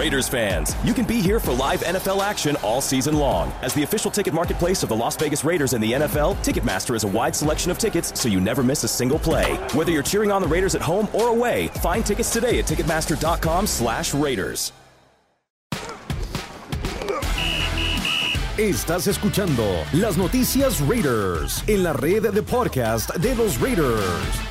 Raiders fans, you can be here for live NFL action all season long. As the official ticket marketplace of the Las Vegas Raiders and the NFL, Ticketmaster is a wide selection of tickets so you never miss a single play. Whether you're cheering on the Raiders at home or away, find tickets today at Ticketmaster.com slash Raiders. Estás escuchando las noticias Raiders en la red de podcast de los Raiders.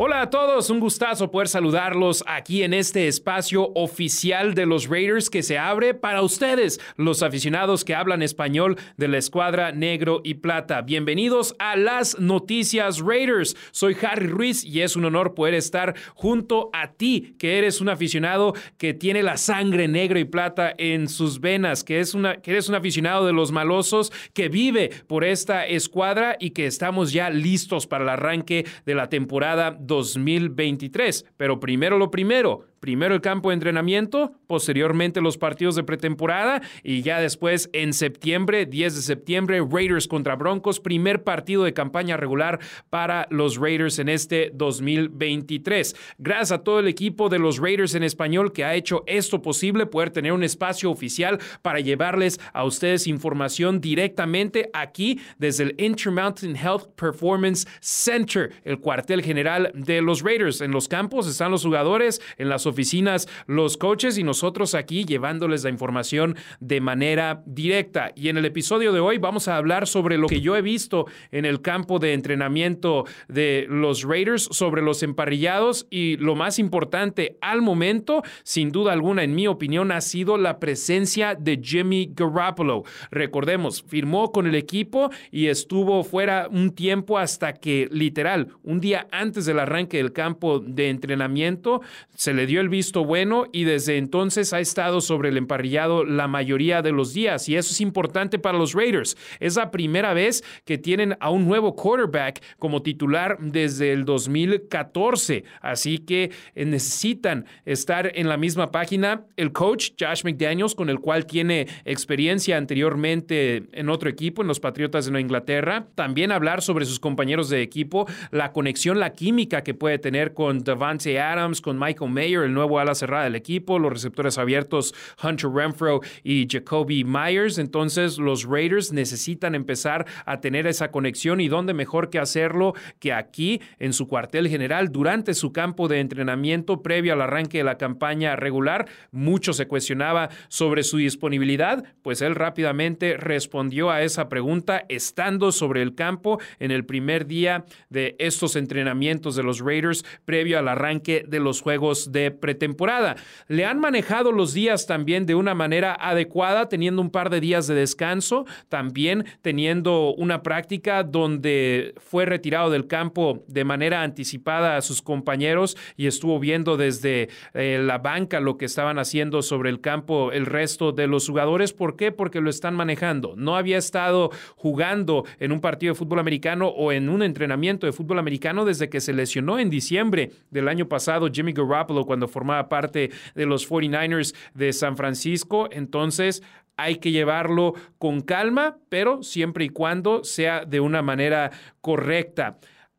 Hola a todos, un gustazo poder saludarlos aquí en este espacio oficial de los Raiders que se abre para ustedes, los aficionados que hablan español de la escuadra negro y plata. Bienvenidos a las noticias Raiders. Soy Harry Ruiz y es un honor poder estar junto a ti, que eres un aficionado que tiene la sangre negro y plata en sus venas, que, es una, que eres un aficionado de los malosos que vive por esta escuadra y que estamos ya listos para el arranque de la temporada 2023. Pero primero lo primero, Primero el campo de entrenamiento, posteriormente los partidos de pretemporada y ya después en septiembre, 10 de septiembre, Raiders contra Broncos, primer partido de campaña regular para los Raiders en este 2023. Gracias a todo el equipo de los Raiders en español que ha hecho esto posible, poder tener un espacio oficial para llevarles a ustedes información directamente aquí desde el Intermountain Health Performance Center, el cuartel general de los Raiders. En los campos están los jugadores, en las oficinas los coaches y nosotros aquí llevándoles la información de manera directa. Y en el episodio de hoy vamos a hablar sobre lo que yo he visto en el campo de entrenamiento de los Raiders, sobre los emparrillados y lo más importante al momento, sin duda alguna, en mi opinión, ha sido la presencia de Jimmy Garoppolo. Recordemos, firmó con el equipo y estuvo fuera un tiempo hasta que literal, un día antes del arranque del campo de entrenamiento, se le dio el visto bueno y desde entonces ha estado sobre el emparrillado la mayoría de los días y eso es importante para los Raiders. Es la primera vez que tienen a un nuevo quarterback como titular desde el 2014, así que eh, necesitan estar en la misma página. El coach Josh McDaniels, con el cual tiene experiencia anteriormente en otro equipo, en los Patriotas de Nueva Inglaterra, también hablar sobre sus compañeros de equipo, la conexión, la química que puede tener con Davante Adams, con Michael Mayer, el nuevo ala cerrada del equipo, los receptores abiertos Hunter Renfro y Jacoby Myers. Entonces los Raiders necesitan empezar a tener esa conexión y dónde mejor que hacerlo que aquí en su cuartel general durante su campo de entrenamiento previo al arranque de la campaña regular. Mucho se cuestionaba sobre su disponibilidad, pues él rápidamente respondió a esa pregunta estando sobre el campo en el primer día de estos entrenamientos de los Raiders previo al arranque de los juegos de pretemporada. Le han manejado los días también de una manera adecuada, teniendo un par de días de descanso, también teniendo una práctica donde fue retirado del campo de manera anticipada a sus compañeros y estuvo viendo desde eh, la banca lo que estaban haciendo sobre el campo el resto de los jugadores. ¿Por qué? Porque lo están manejando. No había estado jugando en un partido de fútbol americano o en un entrenamiento de fútbol americano desde que se lesionó en diciembre del año pasado Jimmy Garoppolo cuando formaba parte de los 49ers de San Francisco. Entonces, hay que llevarlo con calma, pero siempre y cuando sea de una manera correcta.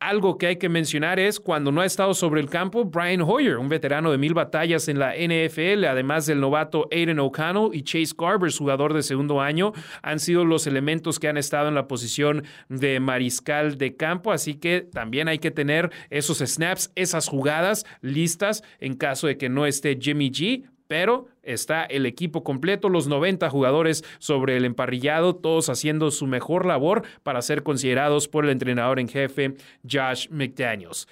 Algo que hay que mencionar es cuando no ha estado sobre el campo, Brian Hoyer, un veterano de mil batallas en la NFL, además del novato Aiden O'Connell y Chase Garber, jugador de segundo año, han sido los elementos que han estado en la posición de mariscal de campo, así que también hay que tener esos snaps, esas jugadas listas en caso de que no esté Jimmy G pero está el equipo completo, los 90 jugadores sobre el emparrillado, todos haciendo su mejor labor para ser considerados por el entrenador en jefe Josh McDaniels.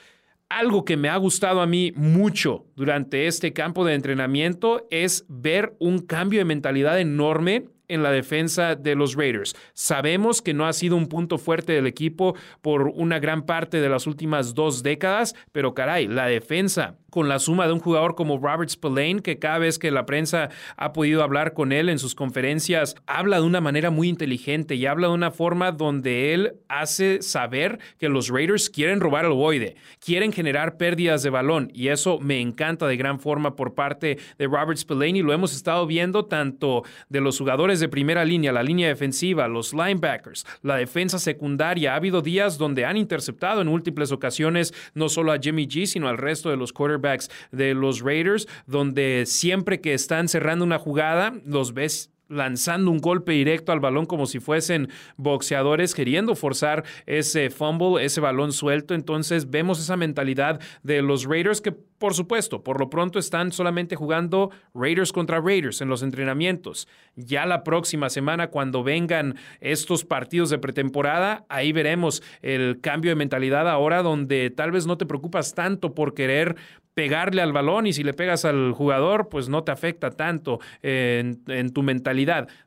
Algo que me ha gustado a mí mucho durante este campo de entrenamiento es ver un cambio de mentalidad enorme en la defensa de los Raiders. Sabemos que no ha sido un punto fuerte del equipo por una gran parte de las últimas dos décadas, pero caray, la defensa con la suma de un jugador como Robert Spillane, que cada vez que la prensa ha podido hablar con él en sus conferencias, habla de una manera muy inteligente y habla de una forma donde él hace saber que los Raiders quieren robar el boide, quieren generar pérdidas de balón y eso me encanta de gran forma por parte de Robert Spillane y lo hemos estado viendo tanto de los jugadores de primera línea, la línea defensiva, los linebackers, la defensa secundaria. Ha habido días donde han interceptado en múltiples ocasiones no solo a Jimmy G, sino al resto de los quarterbacks de los Raiders, donde siempre que están cerrando una jugada, los ves lanzando un golpe directo al balón como si fuesen boxeadores, queriendo forzar ese fumble, ese balón suelto. Entonces vemos esa mentalidad de los Raiders que, por supuesto, por lo pronto están solamente jugando Raiders contra Raiders en los entrenamientos. Ya la próxima semana, cuando vengan estos partidos de pretemporada, ahí veremos el cambio de mentalidad ahora donde tal vez no te preocupas tanto por querer pegarle al balón y si le pegas al jugador, pues no te afecta tanto en, en tu mentalidad.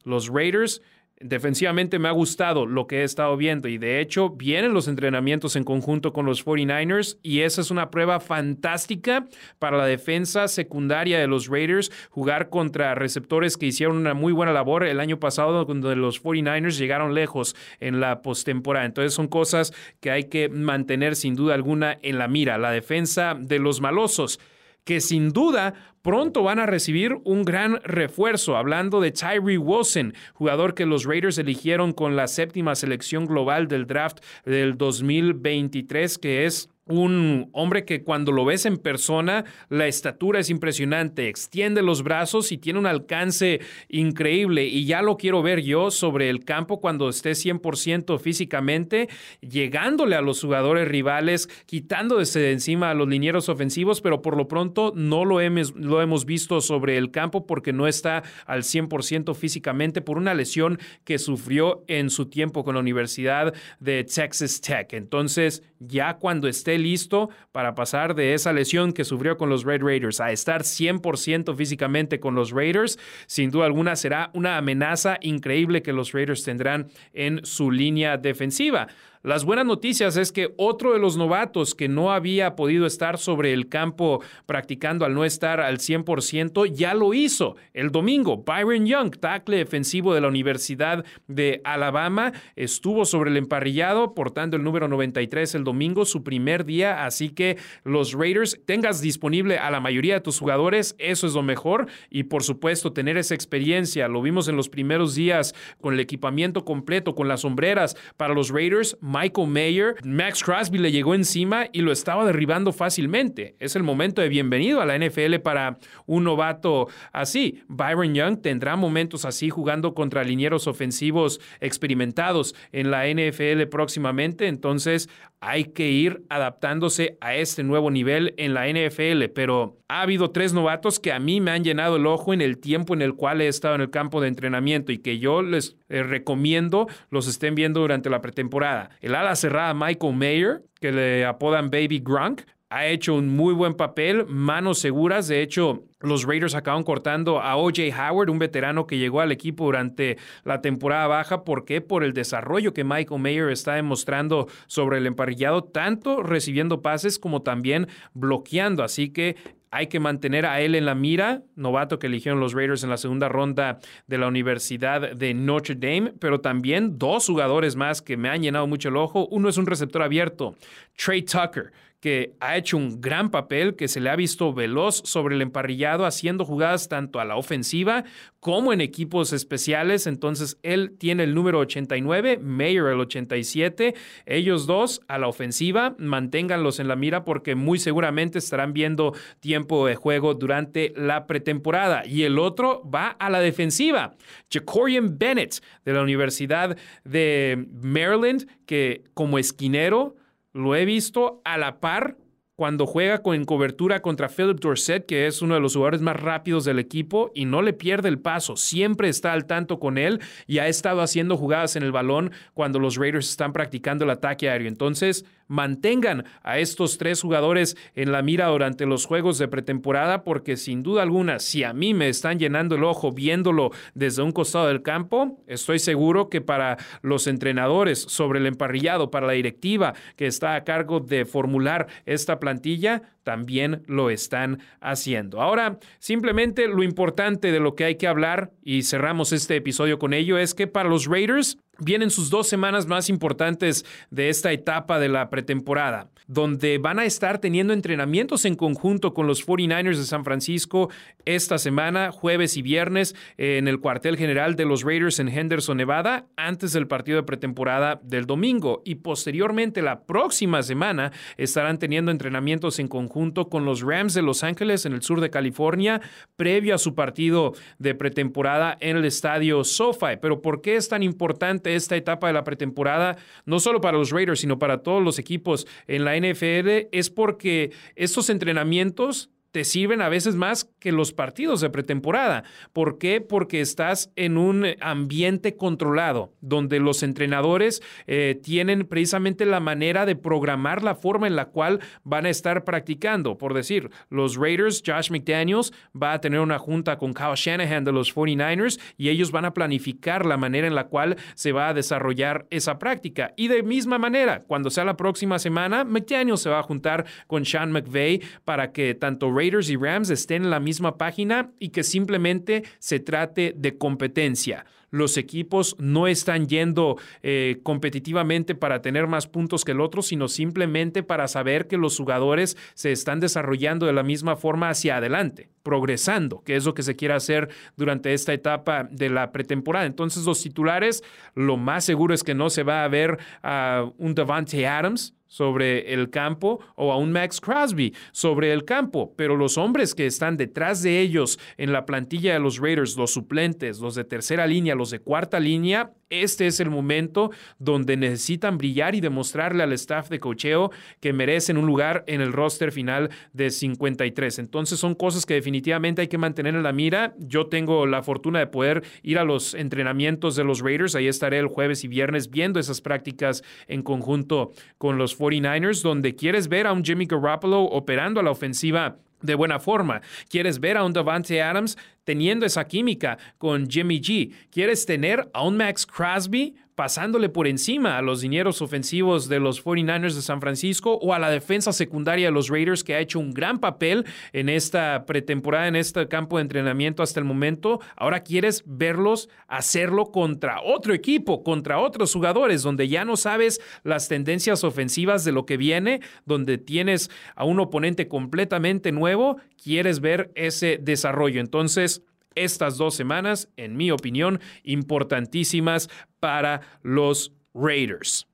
Los Raiders Defensivamente me ha gustado lo que he estado viendo y de hecho vienen los entrenamientos en conjunto con los 49ers y esa es una prueba fantástica para la defensa secundaria de los Raiders, jugar contra receptores que hicieron una muy buena labor el año pasado cuando los 49ers llegaron lejos en la postemporada. Entonces son cosas que hay que mantener sin duda alguna en la mira. La defensa de los malosos que sin duda pronto van a recibir un gran refuerzo. Hablando de Tyree Wilson, jugador que los Raiders eligieron con la séptima selección global del draft del 2023, que es un hombre que cuando lo ves en persona, la estatura es impresionante, extiende los brazos y tiene un alcance increíble. Y ya lo quiero ver yo sobre el campo cuando esté 100% físicamente, llegándole a los jugadores rivales, quitándose de encima a los linieros ofensivos, pero por lo pronto no lo hemos, lo hemos visto sobre el campo porque no está al 100% físicamente por una lesión que sufrió en su tiempo con la Universidad de Texas Tech. Entonces, ya cuando esté listo para pasar de esa lesión que sufrió con los Red Raiders a estar 100% físicamente con los Raiders, sin duda alguna será una amenaza increíble que los Raiders tendrán en su línea defensiva. Las buenas noticias es que otro de los novatos que no había podido estar sobre el campo practicando al no estar al 100% ya lo hizo el domingo. Byron Young, tackle defensivo de la Universidad de Alabama, estuvo sobre el emparrillado portando el número 93 el domingo, su primer día, así que los Raiders tengas disponible a la mayoría de tus jugadores, eso es lo mejor y por supuesto tener esa experiencia, lo vimos en los primeros días con el equipamiento completo, con las sombreras para los Raiders, Michael Mayer, Max Crosby le llegó encima y lo estaba derribando fácilmente. Es el momento de bienvenido a la NFL para un novato así. Byron Young tendrá momentos así jugando contra linieros ofensivos experimentados en la NFL próximamente, entonces hay que ir adaptándose a este nuevo nivel en la NFL, pero ha habido tres novatos que a mí me han llenado el ojo en el tiempo en el cual he estado en el campo de entrenamiento y que yo les eh, recomiendo los estén viendo durante la pretemporada. El ala cerrada Michael Mayer, que le apodan Baby Grunk, ha hecho un muy buen papel, manos seguras. De hecho, los Raiders acaban cortando a OJ Howard, un veterano que llegó al equipo durante la temporada baja. ¿Por qué? Por el desarrollo que Michael Mayer está demostrando sobre el emparrillado, tanto recibiendo pases como también bloqueando. Así que hay que mantener a él en la mira, novato que eligieron los Raiders en la segunda ronda de la Universidad de Notre Dame, pero también dos jugadores más que me han llenado mucho el ojo. Uno es un receptor abierto, Trey Tucker, que ha hecho un gran papel, que se le ha visto veloz sobre el emparrillado, haciendo jugadas tanto a la ofensiva como en equipos especiales. Entonces, él tiene el número 89, Mayer el 87. Ellos dos a la ofensiva, manténganlos en la mira porque muy seguramente estarán viendo tiempo de juego durante la pretemporada. Y el otro va a la defensiva, Jacorian Bennett de la Universidad de Maryland, que como esquinero, lo he visto a la par cuando juega en cobertura contra Philip Dorset, que es uno de los jugadores más rápidos del equipo, y no le pierde el paso. Siempre está al tanto con él y ha estado haciendo jugadas en el balón cuando los Raiders están practicando el ataque aéreo. Entonces, mantengan a estos tres jugadores en la mira durante los juegos de pretemporada, porque sin duda alguna, si a mí me están llenando el ojo viéndolo desde un costado del campo, estoy seguro que para los entrenadores sobre el emparrillado, para la directiva que está a cargo de formular esta plantilla, también lo están haciendo. Ahora, simplemente lo importante de lo que hay que hablar, y cerramos este episodio con ello, es que para los Raiders vienen sus dos semanas más importantes de esta etapa de la pretemporada. donde van a estar teniendo entrenamientos en conjunto con los 49ers de San Francisco esta semana, jueves y viernes, en el cuartel general de los Raiders en Henderson, Nevada, antes del partido de pretemporada del domingo. Y posteriormente, la próxima semana, estarán teniendo entrenamientos en conjunto con los Rams de Los Ángeles en el sur de California, previo a su partido de pretemporada en el estadio SoFi. Pero ¿por qué es tan importante esta etapa de la pretemporada? No solo para los Raiders, sino para todos los equipos en la NFL, es porque estos entrenamientos te sirven a veces más que los partidos de pretemporada. ¿Por qué? Porque estás en un ambiente controlado, donde los entrenadores eh, tienen precisamente la manera de programar la forma en la cual van a estar practicando. Por decir, los Raiders, Josh McDaniels va a tener una junta con Kyle Shanahan de los 49ers y ellos van a planificar la manera en la cual se va a desarrollar esa práctica. Y de misma manera, cuando sea la próxima semana, McDaniels se va a juntar con Sean McVay para que tanto Raiders y Rams estén en la misma página y que simplemente se trate de competencia. Los equipos no están yendo eh, competitivamente para tener más puntos que el otro, sino simplemente para saber que los jugadores se están desarrollando de la misma forma hacia adelante, progresando, que es lo que se quiere hacer durante esta etapa de la pretemporada. Entonces los titulares, lo más seguro es que no se va a ver a un Devante Adams, sobre el campo o a un Max Crosby sobre el campo, pero los hombres que están detrás de ellos en la plantilla de los Raiders, los suplentes, los de tercera línea, los de cuarta línea, este es el momento donde necesitan brillar y demostrarle al staff de cocheo que merecen un lugar en el roster final de 53. Entonces son cosas que definitivamente hay que mantener en la mira. Yo tengo la fortuna de poder ir a los entrenamientos de los Raiders. Ahí estaré el jueves y viernes viendo esas prácticas en conjunto con los 49ers, donde quieres ver a un Jimmy Garoppolo operando a la ofensiva de buena forma. ¿Quieres ver a un Davante Adams teniendo esa química con Jimmy G? ¿Quieres tener a un Max Crosby pasándole por encima a los dineros ofensivos de los 49ers de San Francisco o a la defensa secundaria de los Raiders que ha hecho un gran papel en esta pretemporada, en este campo de entrenamiento hasta el momento. Ahora quieres verlos hacerlo contra otro equipo, contra otros jugadores, donde ya no sabes las tendencias ofensivas de lo que viene, donde tienes a un oponente completamente nuevo, quieres ver ese desarrollo. Entonces, estas dos semanas, en mi opinión, importantísimas para los Raiders.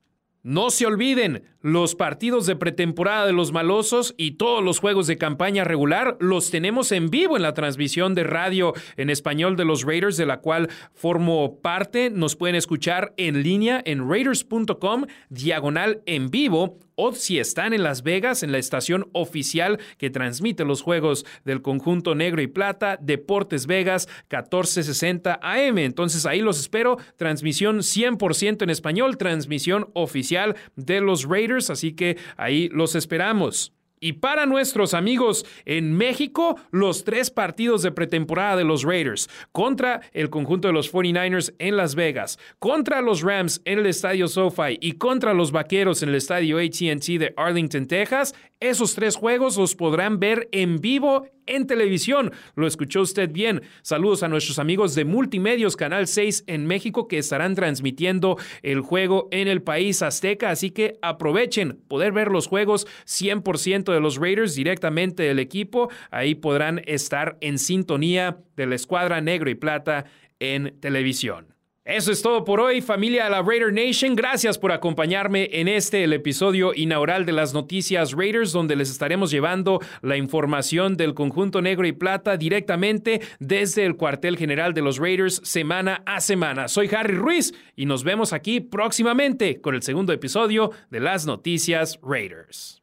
No se olviden, los partidos de pretemporada de los malosos y todos los juegos de campaña regular los tenemos en vivo en la transmisión de radio en español de los Raiders, de la cual formo parte. Nos pueden escuchar en línea en raiders.com, diagonal en vivo o si están en Las Vegas, en la estación oficial que transmite los juegos del conjunto negro y plata, Deportes Vegas 1460 AM. Entonces ahí los espero, transmisión 100% en español, transmisión oficial de los Raiders, así que ahí los esperamos. Y para nuestros amigos en México, los tres partidos de pretemporada de los Raiders contra el conjunto de los 49ers en Las Vegas, contra los Rams en el estadio SoFi y contra los Vaqueros en el estadio ATT de Arlington, Texas, esos tres juegos los podrán ver en vivo en televisión. Lo escuchó usted bien. Saludos a nuestros amigos de Multimedios Canal 6 en México que estarán transmitiendo el juego en el país azteca. Así que aprovechen poder ver los juegos 100% de los Raiders directamente del equipo. Ahí podrán estar en sintonía de la escuadra negro y plata en televisión. Eso es todo por hoy, familia de la Raider Nation. Gracias por acompañarme en este, el episodio inaugural de las noticias Raiders, donde les estaremos llevando la información del conjunto negro y plata directamente desde el cuartel general de los Raiders semana a semana. Soy Harry Ruiz y nos vemos aquí próximamente con el segundo episodio de las noticias Raiders.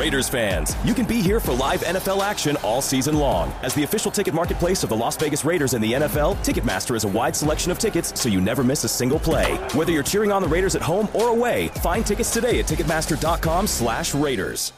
Raiders fans, you can be here for live NFL action all season long. As the official ticket marketplace of the Las Vegas Raiders and the NFL, Ticketmaster is a wide selection of tickets so you never miss a single play. Whether you're cheering on the Raiders at home or away, find tickets today at Ticketmaster.com slash Raiders.